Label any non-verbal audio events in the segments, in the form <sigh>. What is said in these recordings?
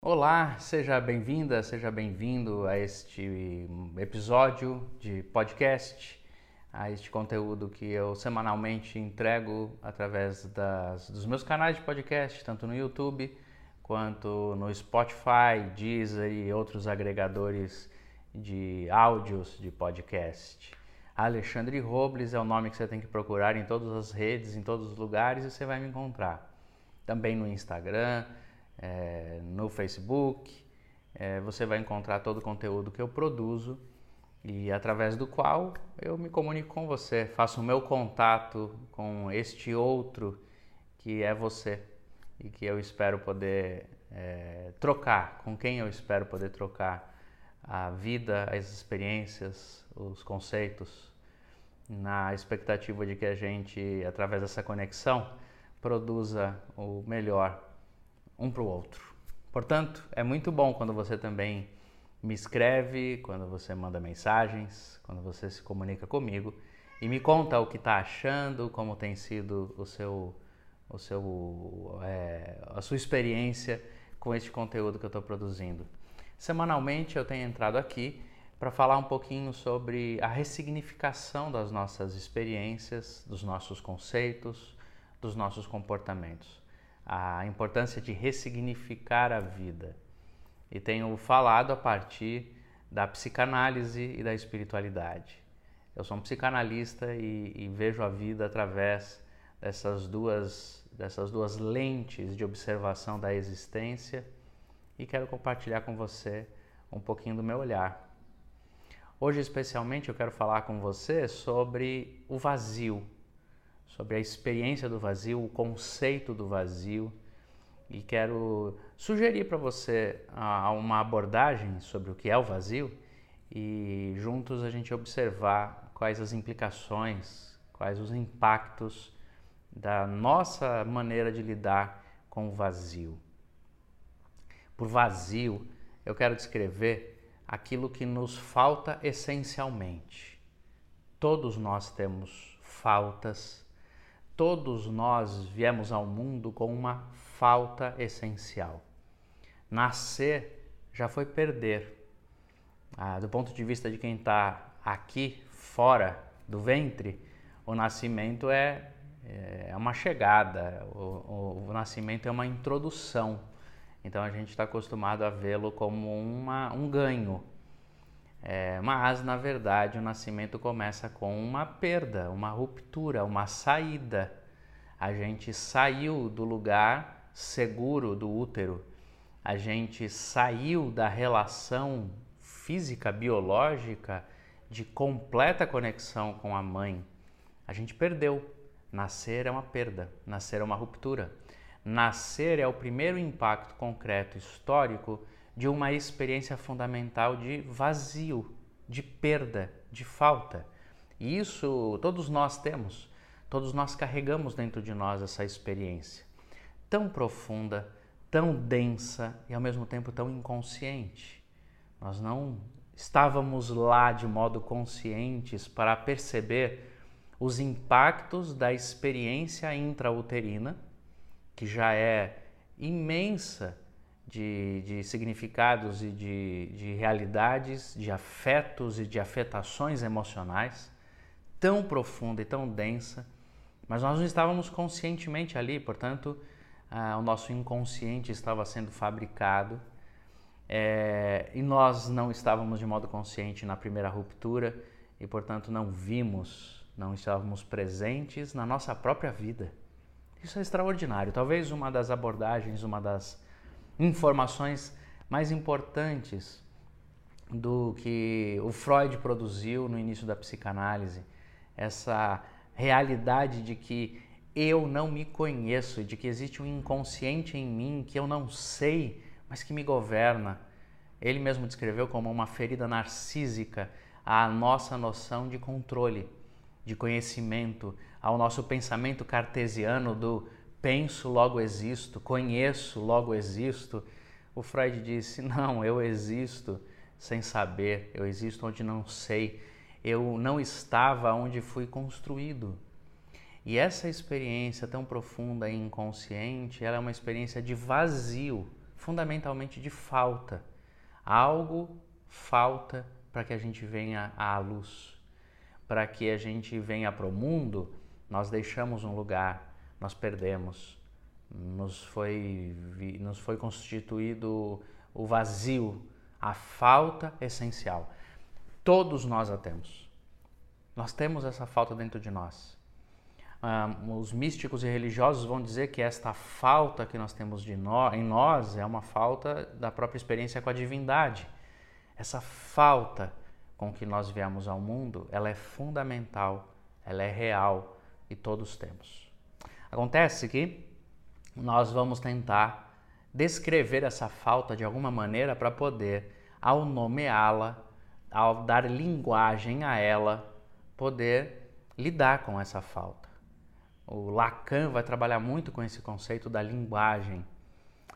Olá, seja bem-vinda, seja bem-vindo a este episódio de podcast, a este conteúdo que eu semanalmente entrego através das, dos meus canais de podcast, tanto no YouTube quanto no Spotify, Deezer e outros agregadores de áudios de podcast. Alexandre Robles é o nome que você tem que procurar em todas as redes, em todos os lugares e você vai me encontrar. Também no Instagram é, no Facebook. É, você vai encontrar todo o conteúdo que eu produzo e através do qual eu me comunico com você, faço o meu contato com este outro que é você e que eu espero poder é, trocar, com quem eu espero poder trocar a vida, as experiências, os conceitos, na expectativa de que a gente, através dessa conexão, produza o melhor um para o outro. Portanto, é muito bom quando você também me escreve, quando você manda mensagens, quando você se comunica comigo e me conta o que está achando, como tem sido o seu, o seu, é, a sua experiência com este conteúdo que eu estou produzindo. Semanalmente eu tenho entrado aqui para falar um pouquinho sobre a ressignificação das nossas experiências, dos nossos conceitos, dos nossos comportamentos a importância de ressignificar a vida. E tenho falado a partir da psicanálise e da espiritualidade. Eu sou um psicanalista e, e vejo a vida através dessas duas, dessas duas lentes de observação da existência e quero compartilhar com você um pouquinho do meu olhar. Hoje, especialmente, eu quero falar com você sobre o vazio sobre a experiência do vazio, o conceito do vazio e quero sugerir para você uma abordagem sobre o que é o vazio e juntos a gente observar quais as implicações, quais os impactos da nossa maneira de lidar com o vazio. Por vazio, eu quero descrever aquilo que nos falta essencialmente. Todos nós temos faltas Todos nós viemos ao mundo com uma falta essencial. Nascer já foi perder. Ah, do ponto de vista de quem está aqui fora do ventre, o nascimento é, é uma chegada, o, o, o nascimento é uma introdução. Então a gente está acostumado a vê-lo como uma, um ganho, é, mas, na verdade, o nascimento começa com uma perda, uma ruptura, uma saída. A gente saiu do lugar seguro do útero, a gente saiu da relação física, biológica, de completa conexão com a mãe. A gente perdeu. Nascer é uma perda, nascer é uma ruptura. Nascer é o primeiro impacto concreto histórico de uma experiência fundamental de vazio, de perda, de falta. E isso todos nós temos, todos nós carregamos dentro de nós essa experiência tão profunda, tão densa e ao mesmo tempo tão inconsciente. Nós não estávamos lá de modo conscientes para perceber os impactos da experiência intrauterina, que já é imensa de, de significados e de, de realidades, de afetos e de afetações emocionais tão profunda e tão densa, mas nós não estávamos conscientemente ali, portanto, ah, o nosso inconsciente estava sendo fabricado é, e nós não estávamos de modo consciente na primeira ruptura e, portanto, não vimos, não estávamos presentes na nossa própria vida. Isso é extraordinário. Talvez uma das abordagens, uma das informações mais importantes do que o Freud produziu no início da psicanálise, essa realidade de que eu não me conheço, de que existe um inconsciente em mim que eu não sei, mas que me governa. Ele mesmo descreveu como uma ferida narcísica à nossa noção de controle, de conhecimento, ao nosso pensamento cartesiano do penso, logo existo, conheço, logo existo. O Freud disse: <laughs> não, eu existo sem saber, eu existo onde não sei, eu não estava onde fui construído. E essa experiência tão profunda e inconsciente, ela é uma experiência de vazio, fundamentalmente de falta. Algo falta para que a gente venha à luz. Para que a gente venha para o mundo, nós deixamos um lugar, nós perdemos. Nos foi, nos foi constituído o vazio, a falta essencial. Todos nós a temos. Nós temos essa falta dentro de nós. Um, os místicos e religiosos vão dizer que esta falta que nós temos de no, em nós é uma falta da própria experiência com a divindade. Essa falta com que nós viemos ao mundo, ela é fundamental, ela é real e todos temos. Acontece que nós vamos tentar descrever essa falta de alguma maneira para poder, ao nomeá-la, ao dar linguagem a ela, poder lidar com essa falta. O Lacan vai trabalhar muito com esse conceito da linguagem.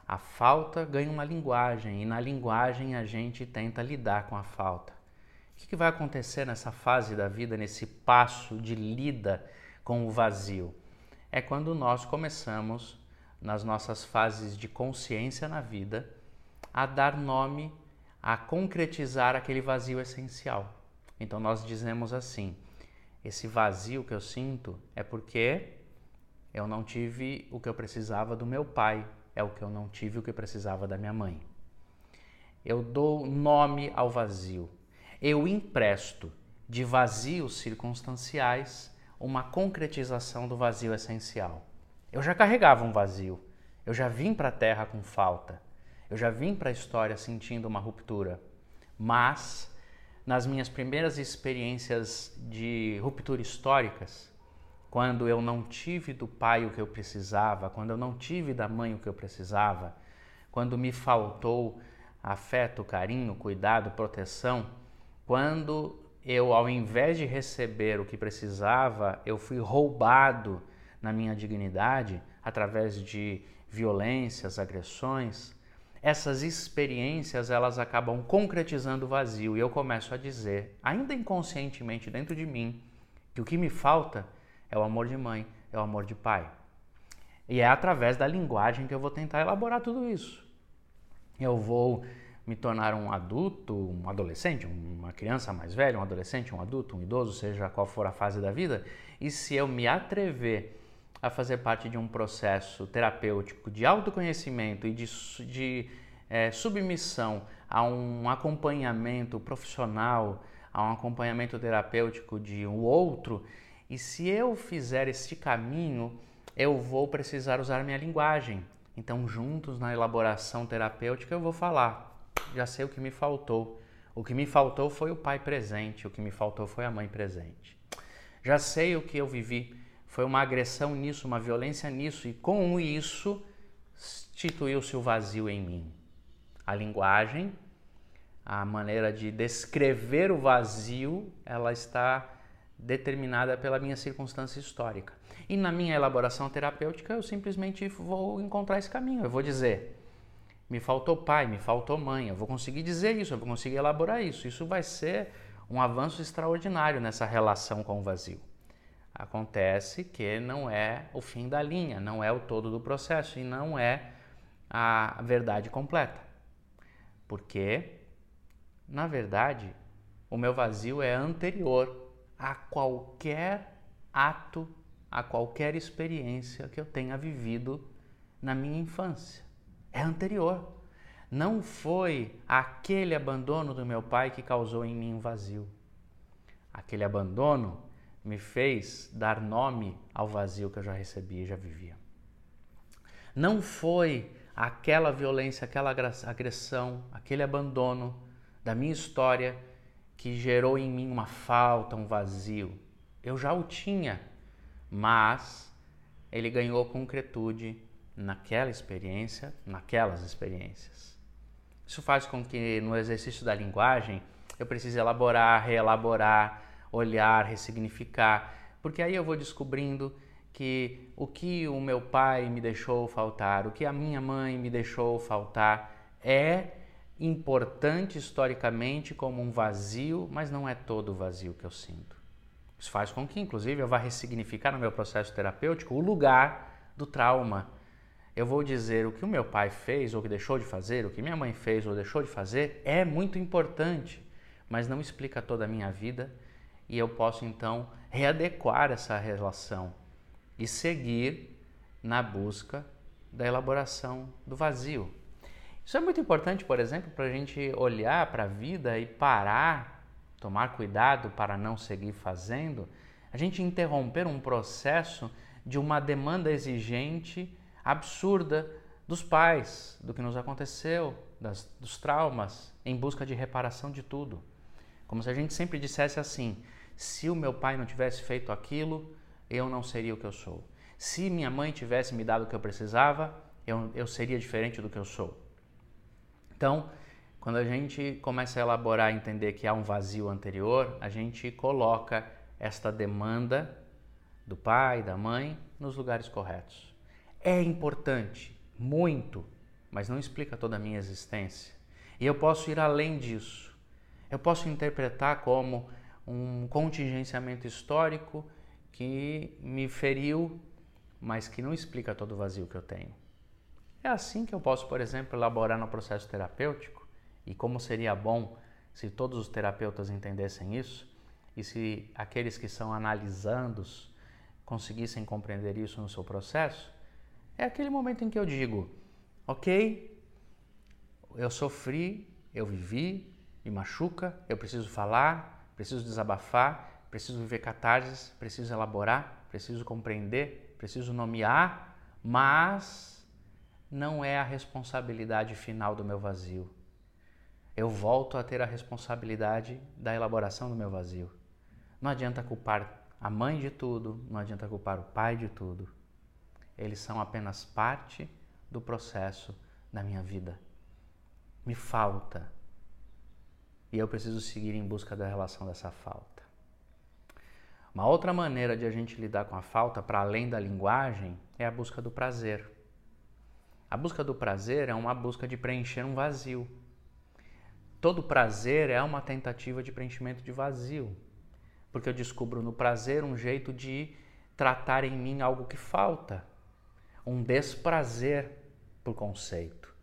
A falta ganha uma linguagem e na linguagem a gente tenta lidar com a falta. O que vai acontecer nessa fase da vida, nesse passo de lida com o vazio? É quando nós começamos, nas nossas fases de consciência na vida, a dar nome, a concretizar aquele vazio essencial. Então nós dizemos assim: esse vazio que eu sinto é porque eu não tive o que eu precisava do meu pai, é o que eu não tive o que eu precisava da minha mãe. Eu dou nome ao vazio. Eu empresto de vazios circunstanciais uma concretização do vazio essencial. Eu já carregava um vazio. Eu já vim para a Terra com falta. Eu já vim para a história sentindo uma ruptura. Mas, nas minhas primeiras experiências de ruptura históricas, quando eu não tive do pai o que eu precisava, quando eu não tive da mãe o que eu precisava, quando me faltou afeto, carinho, cuidado, proteção, quando eu, ao invés de receber o que precisava, eu fui roubado na minha dignidade através de violências, agressões, essas experiências elas acabam concretizando o vazio e eu começo a dizer, ainda inconscientemente dentro de mim, que o que me falta é o amor de mãe, é o amor de pai. E é através da linguagem que eu vou tentar elaborar tudo isso. Eu vou me tornar um adulto, um adolescente, uma criança mais velha, um adolescente, um adulto, um idoso, seja qual for a fase da vida, e se eu me atrever a fazer parte de um processo terapêutico de autoconhecimento e de, de é, submissão a um acompanhamento profissional, a um acompanhamento terapêutico de um outro, e se eu fizer este caminho, eu vou precisar usar minha linguagem. Então, juntos na elaboração terapêutica, eu vou falar. Já sei o que me faltou. O que me faltou foi o pai presente, o que me faltou foi a mãe presente. Já sei o que eu vivi, foi uma agressão nisso, uma violência nisso, e com isso instituiu-se o vazio em mim. A linguagem, a maneira de descrever o vazio, ela está determinada pela minha circunstância histórica. E na minha elaboração terapêutica, eu simplesmente vou encontrar esse caminho. Eu vou dizer: me faltou pai, me faltou mãe. Eu vou conseguir dizer isso, eu vou conseguir elaborar isso. Isso vai ser um avanço extraordinário nessa relação com o vazio. Acontece que não é o fim da linha, não é o todo do processo e não é a verdade completa. Porque, na verdade, o meu vazio é anterior a qualquer ato, a qualquer experiência que eu tenha vivido na minha infância. É anterior. Não foi aquele abandono do meu pai que causou em mim um vazio. Aquele abandono me fez dar nome ao vazio que eu já recebia e já vivia. Não foi aquela violência, aquela agressão, aquele abandono da minha história que gerou em mim uma falta, um vazio. Eu já o tinha, mas ele ganhou concretude naquela experiência, naquelas experiências. Isso faz com que no exercício da linguagem eu precise elaborar, reelaborar, olhar, ressignificar, porque aí eu vou descobrindo que o que o meu pai me deixou faltar, o que a minha mãe me deixou faltar é importante historicamente como um vazio, mas não é todo o vazio que eu sinto. Isso faz com que, inclusive, eu vá ressignificar no meu processo terapêutico o lugar do trauma. Eu vou dizer o que o meu pai fez ou que deixou de fazer, o que minha mãe fez ou deixou de fazer, é muito importante, mas não explica toda a minha vida e eu posso então readequar essa relação e seguir na busca da elaboração do vazio. Isso é muito importante, por exemplo, para a gente olhar para a vida e parar, tomar cuidado para não seguir fazendo, a gente interromper um processo de uma demanda exigente absurda dos pais, do que nos aconteceu, das, dos traumas, em busca de reparação de tudo. Como se a gente sempre dissesse assim: se o meu pai não tivesse feito aquilo, eu não seria o que eu sou. Se minha mãe tivesse me dado o que eu precisava, eu, eu seria diferente do que eu sou. Então, quando a gente começa a elaborar e entender que há um vazio anterior, a gente coloca esta demanda do pai, da mãe, nos lugares corretos é importante, muito, mas não explica toda a minha existência. E eu posso ir além disso. Eu posso interpretar como um contingenciamento histórico que me feriu, mas que não explica todo o vazio que eu tenho. É assim que eu posso, por exemplo, elaborar no processo terapêutico, e como seria bom se todos os terapeutas entendessem isso, e se aqueles que são analisandos conseguissem compreender isso no seu processo, é aquele momento em que eu digo: ok, eu sofri, eu vivi, me machuca, eu preciso falar, preciso desabafar, preciso viver catarses, preciso elaborar, preciso compreender, preciso nomear, mas não é a responsabilidade final do meu vazio. Eu volto a ter a responsabilidade da elaboração do meu vazio. Não adianta culpar a mãe de tudo, não adianta culpar o pai de tudo eles são apenas parte do processo da minha vida. Me falta. E eu preciso seguir em busca da relação dessa falta. Uma outra maneira de a gente lidar com a falta, para além da linguagem, é a busca do prazer. A busca do prazer é uma busca de preencher um vazio. Todo prazer é uma tentativa de preenchimento de vazio, porque eu descubro no prazer um jeito de tratar em mim algo que falta, um desprazer por conceito.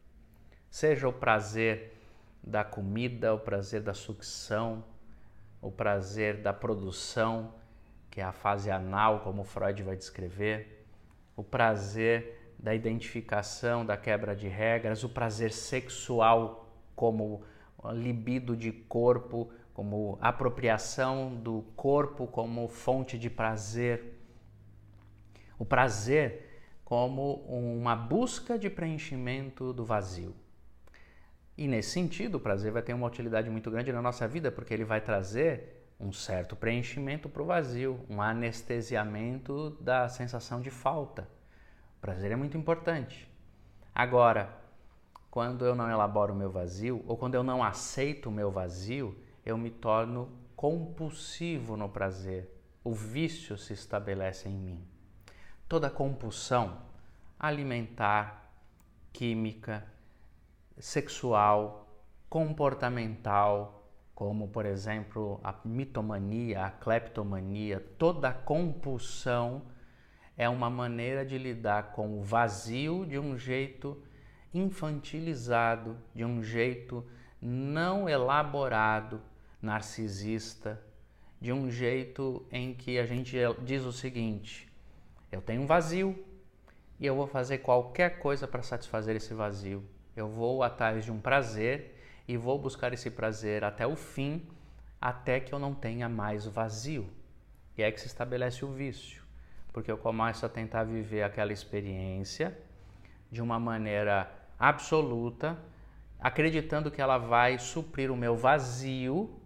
Seja o prazer da comida, o prazer da sucção, o prazer da produção, que é a fase anal, como Freud vai descrever, o prazer da identificação, da quebra de regras, o prazer sexual como libido de corpo, como apropriação do corpo como fonte de prazer. O prazer como uma busca de preenchimento do vazio. E nesse sentido, o prazer vai ter uma utilidade muito grande na nossa vida, porque ele vai trazer um certo preenchimento para o vazio, um anestesiamento da sensação de falta. O prazer é muito importante. Agora, quando eu não elaboro o meu vazio, ou quando eu não aceito o meu vazio, eu me torno compulsivo no prazer. O vício se estabelece em mim toda compulsão alimentar, química, sexual, comportamental, como por exemplo a mitomania, a cleptomania, toda compulsão é uma maneira de lidar com o vazio de um jeito infantilizado, de um jeito não elaborado, narcisista, de um jeito em que a gente diz o seguinte: eu tenho um vazio e eu vou fazer qualquer coisa para satisfazer esse vazio. Eu vou atrás de um prazer e vou buscar esse prazer até o fim, até que eu não tenha mais vazio. E é que se estabelece o vício, porque eu começo a tentar viver aquela experiência de uma maneira absoluta, acreditando que ela vai suprir o meu vazio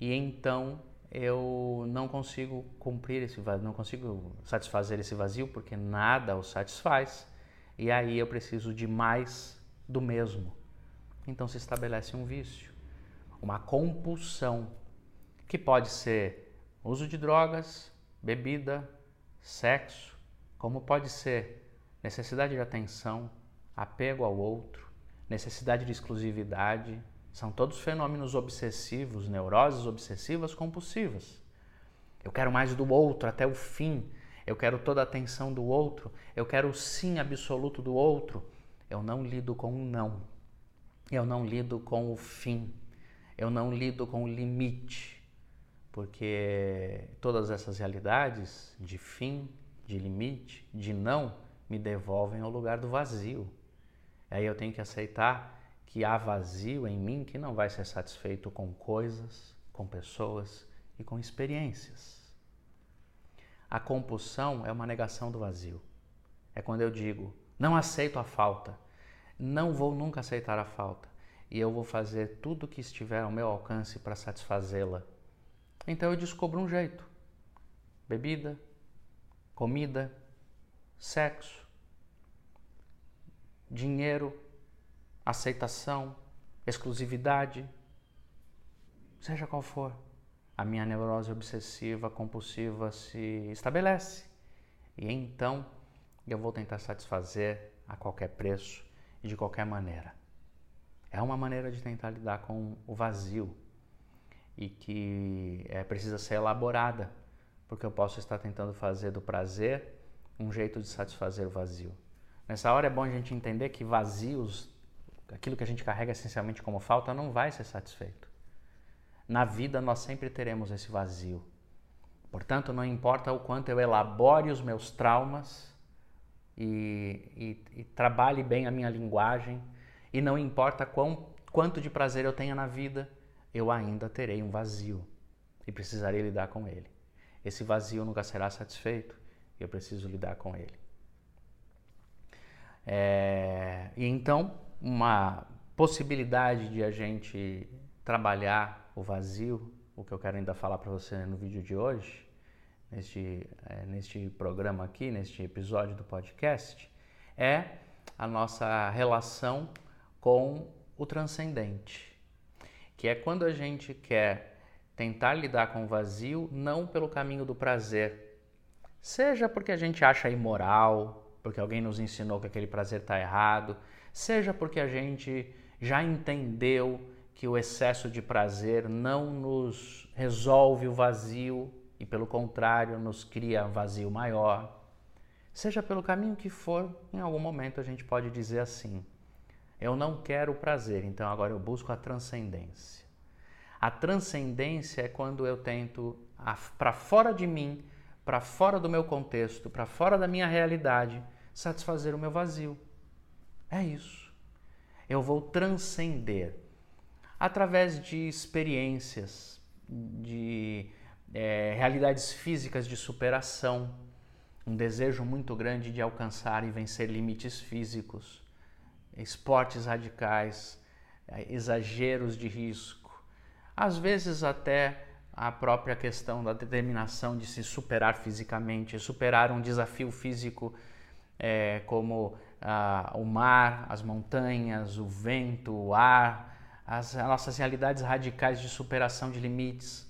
e então eu não consigo cumprir esse vazio, não consigo satisfazer esse vazio porque nada o satisfaz, e aí eu preciso de mais do mesmo. Então se estabelece um vício, uma compulsão, que pode ser uso de drogas, bebida, sexo, como pode ser necessidade de atenção, apego ao outro, necessidade de exclusividade, são todos fenômenos obsessivos, neuroses obsessivas compulsivas. Eu quero mais do outro até o fim. eu quero toda a atenção do outro, eu quero o sim absoluto do outro, eu não lido com o não. Eu não lido com o fim. Eu não lido com o limite. Porque todas essas realidades de fim, de limite, de não, me devolvem ao lugar do vazio. Aí eu tenho que aceitar que há vazio em mim que não vai ser satisfeito com coisas, com pessoas e com experiências. A compulsão é uma negação do vazio. É quando eu digo, não aceito a falta, não vou nunca aceitar a falta e eu vou fazer tudo o que estiver ao meu alcance para satisfazê-la. Então eu descubro um jeito: bebida, comida, sexo, dinheiro, aceitação, exclusividade, seja qual for, a minha neurose obsessiva compulsiva se estabelece. E então eu vou tentar satisfazer a qualquer preço e de qualquer maneira. É uma maneira de tentar lidar com o vazio e que é, precisa ser elaborada, porque eu posso estar tentando fazer do prazer um jeito de satisfazer o vazio. Nessa hora é bom a gente entender que vazios aquilo que a gente carrega essencialmente como falta não vai ser satisfeito. Na vida nós sempre teremos esse vazio. Portanto, não importa o quanto eu elabore os meus traumas e, e, e trabalhe bem a minha linguagem, e não importa quão, quanto de prazer eu tenha na vida, eu ainda terei um vazio e precisarei lidar com ele. Esse vazio nunca será satisfeito e eu preciso lidar com ele. É, e então, uma possibilidade de a gente trabalhar o vazio, o que eu quero ainda falar para você no vídeo de hoje, neste, é, neste programa aqui, neste episódio do podcast, é a nossa relação com o transcendente, que é quando a gente quer tentar lidar com o vazio não pelo caminho do prazer, seja porque a gente acha imoral, porque alguém nos ensinou que aquele prazer está errado, seja porque a gente já entendeu que o excesso de prazer não nos resolve o vazio e, pelo contrário, nos cria vazio maior. Seja pelo caminho que for, em algum momento a gente pode dizer assim: eu não quero o prazer, então agora eu busco a transcendência. A transcendência é quando eu tento, para fora de mim, para fora do meu contexto, para fora da minha realidade, satisfazer o meu vazio. É isso. Eu vou transcender através de experiências, de é, realidades físicas de superação, um desejo muito grande de alcançar e vencer limites físicos, esportes radicais, é, exageros de risco, às vezes até a própria questão da determinação de se superar fisicamente, superar um desafio físico é, como ah, o mar, as montanhas, o vento, o ar, as, as nossas realidades radicais de superação de limites.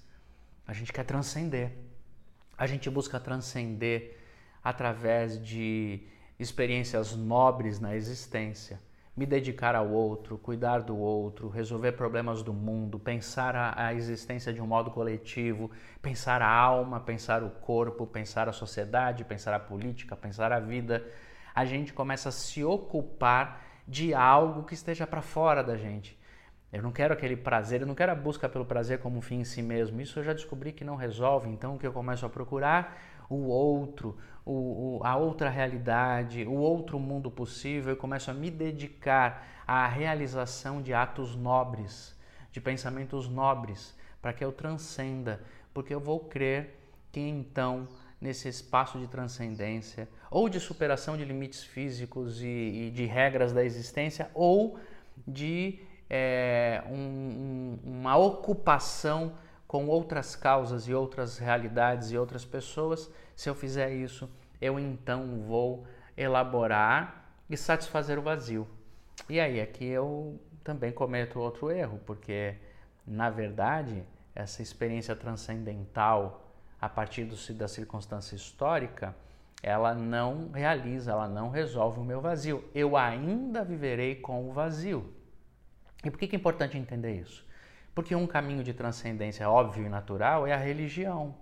A gente quer transcender. A gente busca transcender através de experiências nobres na existência. Me dedicar ao outro, cuidar do outro, resolver problemas do mundo, pensar a, a existência de um modo coletivo, pensar a alma, pensar o corpo, pensar a sociedade, pensar a política, pensar a vida a gente começa a se ocupar de algo que esteja para fora da gente. Eu não quero aquele prazer, eu não quero a busca pelo prazer como um fim em si mesmo. Isso eu já descobri que não resolve. Então, o que eu começo a procurar? O outro, o, o, a outra realidade, o outro mundo possível. Eu começo a me dedicar à realização de atos nobres, de pensamentos nobres, para que eu transcenda, porque eu vou crer que então nesse espaço de transcendência, ou de superação de limites físicos e, e de regras da existência, ou de é, um, um, uma ocupação com outras causas e outras realidades e outras pessoas. Se eu fizer isso, eu então vou elaborar e satisfazer o vazio. E aí aqui eu também cometo outro erro, porque na verdade essa experiência transcendental a partir do, da circunstância histórica, ela não realiza, ela não resolve o meu vazio. Eu ainda viverei com o vazio. E por que é importante entender isso? Porque um caminho de transcendência óbvio e natural é a religião.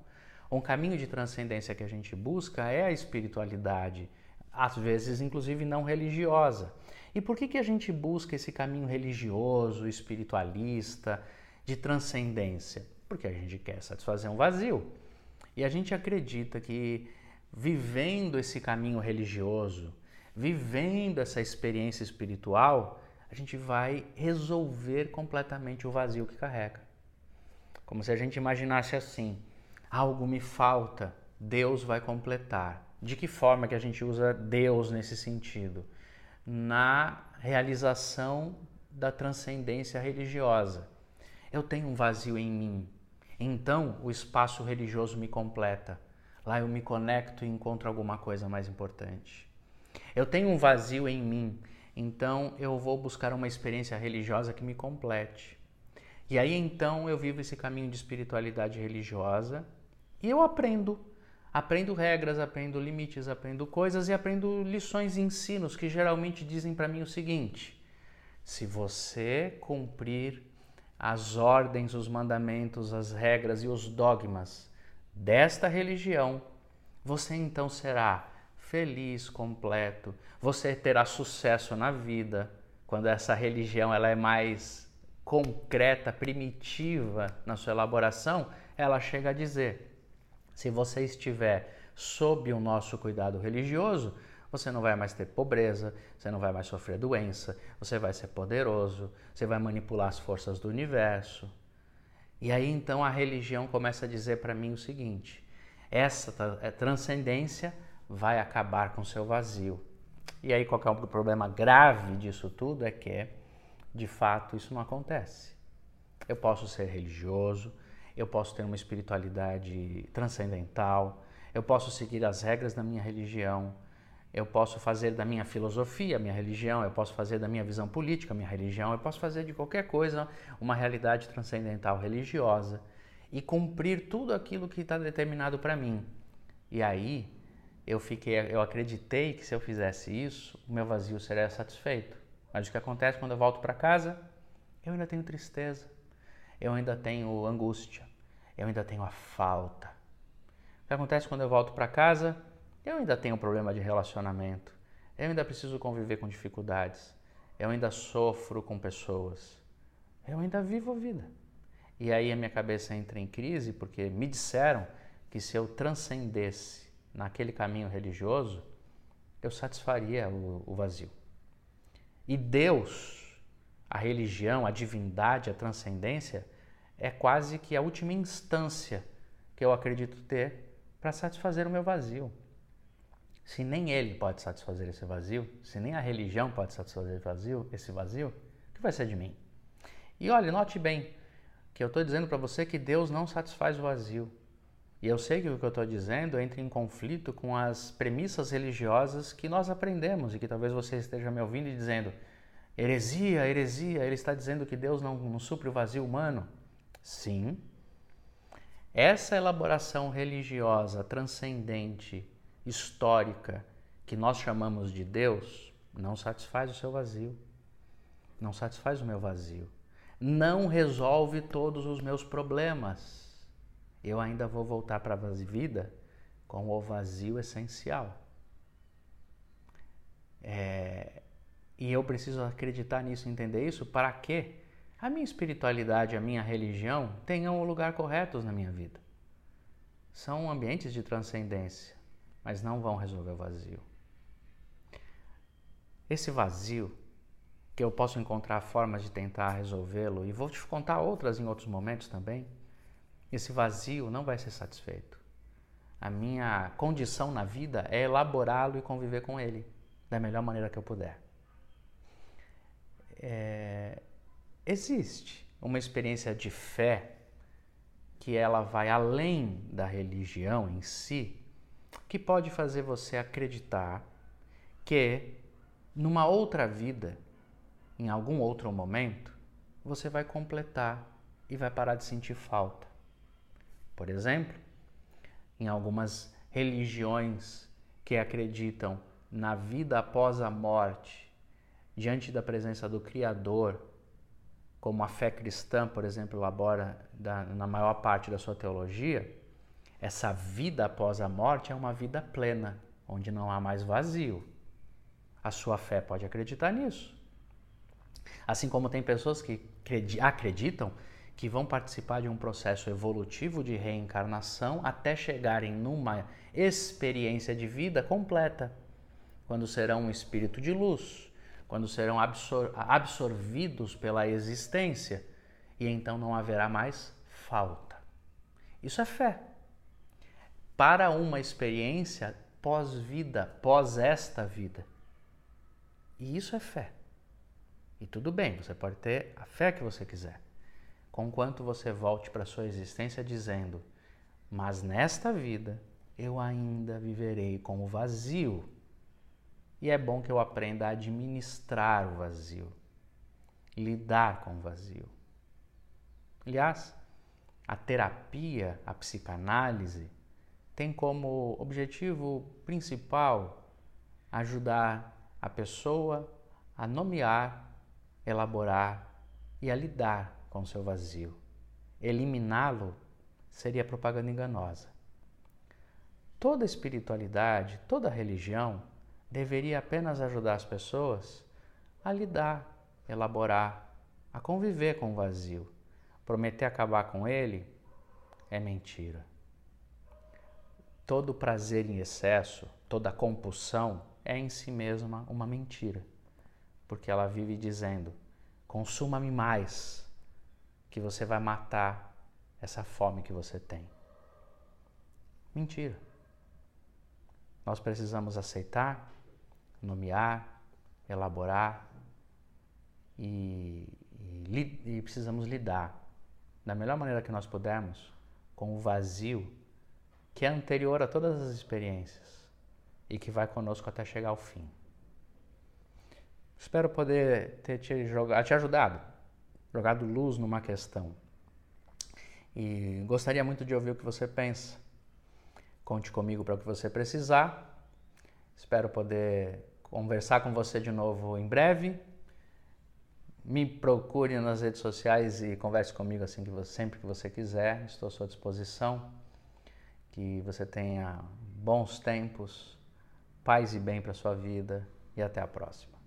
Um caminho de transcendência que a gente busca é a espiritualidade, às vezes inclusive não religiosa. E por que, que a gente busca esse caminho religioso, espiritualista, de transcendência? Porque a gente quer satisfazer um vazio. E a gente acredita que vivendo esse caminho religioso, vivendo essa experiência espiritual, a gente vai resolver completamente o vazio que carrega. Como se a gente imaginasse assim: algo me falta, Deus vai completar. De que forma que a gente usa Deus nesse sentido? Na realização da transcendência religiosa. Eu tenho um vazio em mim, então o espaço religioso me completa. Lá eu me conecto e encontro alguma coisa mais importante. Eu tenho um vazio em mim, então eu vou buscar uma experiência religiosa que me complete. E aí então eu vivo esse caminho de espiritualidade religiosa e eu aprendo. Aprendo regras, aprendo limites, aprendo coisas e aprendo lições e ensinos que geralmente dizem para mim o seguinte: se você cumprir as ordens, os mandamentos, as regras e os dogmas desta religião, você então será feliz, completo. Você terá sucesso na vida quando essa religião ela é mais concreta, primitiva na sua elaboração, ela chega a dizer: se você estiver sob o nosso cuidado religioso, você não vai mais ter pobreza, você não vai mais sofrer doença, você vai ser poderoso, você vai manipular as forças do universo. E aí então a religião começa a dizer para mim o seguinte: essa é transcendência vai acabar com seu vazio. E aí qual é o problema grave disso tudo é que de fato isso não acontece. Eu posso ser religioso, eu posso ter uma espiritualidade transcendental, eu posso seguir as regras da minha religião, eu posso fazer da minha filosofia, minha religião, eu posso fazer da minha visão política, minha religião, eu posso fazer de qualquer coisa uma realidade transcendental religiosa e cumprir tudo aquilo que está determinado para mim. E aí eu fiquei, eu acreditei que se eu fizesse isso, o meu vazio seria satisfeito. Mas o que acontece quando eu volto para casa? Eu ainda tenho tristeza, eu ainda tenho angústia, eu ainda tenho a falta. O que acontece quando eu volto para casa? Eu ainda tenho problema de relacionamento, eu ainda preciso conviver com dificuldades, eu ainda sofro com pessoas, eu ainda vivo a vida. E aí a minha cabeça entra em crise porque me disseram que se eu transcendesse naquele caminho religioso, eu satisfaria o, o vazio. E Deus, a religião, a divindade, a transcendência, é quase que a última instância que eu acredito ter para satisfazer o meu vazio. Se nem ele pode satisfazer esse vazio, se nem a religião pode satisfazer vazio, esse vazio, o que vai ser de mim? E olha, note bem que eu estou dizendo para você que Deus não satisfaz o vazio. E eu sei que o que eu estou dizendo entra em conflito com as premissas religiosas que nós aprendemos e que talvez você esteja me ouvindo e dizendo: heresia, heresia, ele está dizendo que Deus não, não supre o vazio humano. Sim. Essa elaboração religiosa, transcendente, histórica, que nós chamamos de Deus, não satisfaz o seu vazio. Não satisfaz o meu vazio. Não resolve todos os meus problemas eu ainda vou voltar para a vida com o vazio essencial. É, e eu preciso acreditar nisso, entender isso, para que a minha espiritualidade, a minha religião tenham o lugar correto na minha vida. São ambientes de transcendência, mas não vão resolver o vazio. Esse vazio, que eu posso encontrar formas de tentar resolvê-lo, e vou te contar outras em outros momentos também esse vazio não vai ser satisfeito. A minha condição na vida é elaborá-lo e conviver com ele da melhor maneira que eu puder. É, existe uma experiência de fé que ela vai além da religião em si, que pode fazer você acreditar que numa outra vida, em algum outro momento, você vai completar e vai parar de sentir falta. Por exemplo, em algumas religiões que acreditam na vida após a morte, diante da presença do Criador, como a fé cristã, por exemplo, elabora da, na maior parte da sua teologia, essa vida após a morte é uma vida plena, onde não há mais vazio. A sua fé pode acreditar nisso. Assim como tem pessoas que acreditam que vão participar de um processo evolutivo de reencarnação até chegarem numa experiência de vida completa, quando serão um espírito de luz, quando serão absor absorvidos pela existência e então não haverá mais falta. Isso é fé. Para uma experiência pós-vida, pós esta vida. E isso é fé. E tudo bem, você pode ter a fé que você quiser conquanto você volte para sua existência dizendo: Mas nesta vida eu ainda viverei com o vazio. E é bom que eu aprenda a administrar o vazio, lidar com o vazio. Aliás, a terapia, a psicanálise, tem como objetivo principal ajudar a pessoa a nomear, elaborar e a lidar com seu vazio. Eliminá-lo seria propaganda enganosa. Toda espiritualidade, toda religião deveria apenas ajudar as pessoas a lidar, elaborar, a conviver com o vazio. Prometer acabar com ele é mentira. Todo prazer em excesso, toda compulsão é em si mesma uma mentira, porque ela vive dizendo: consuma-me mais, que você vai matar essa fome que você tem. Mentira. Nós precisamos aceitar, nomear, elaborar e, e, e, precisamos lidar da melhor maneira que nós pudermos com o vazio que é anterior a todas as experiências e que vai conosco até chegar ao fim. Espero poder ter te, jogado, te ajudado jogado luz numa questão. E gostaria muito de ouvir o que você pensa. Conte comigo para o que você precisar. Espero poder conversar com você de novo em breve. Me procure nas redes sociais e converse comigo assim que você, sempre que você quiser. Estou à sua disposição. Que você tenha bons tempos, paz e bem para sua vida e até a próxima.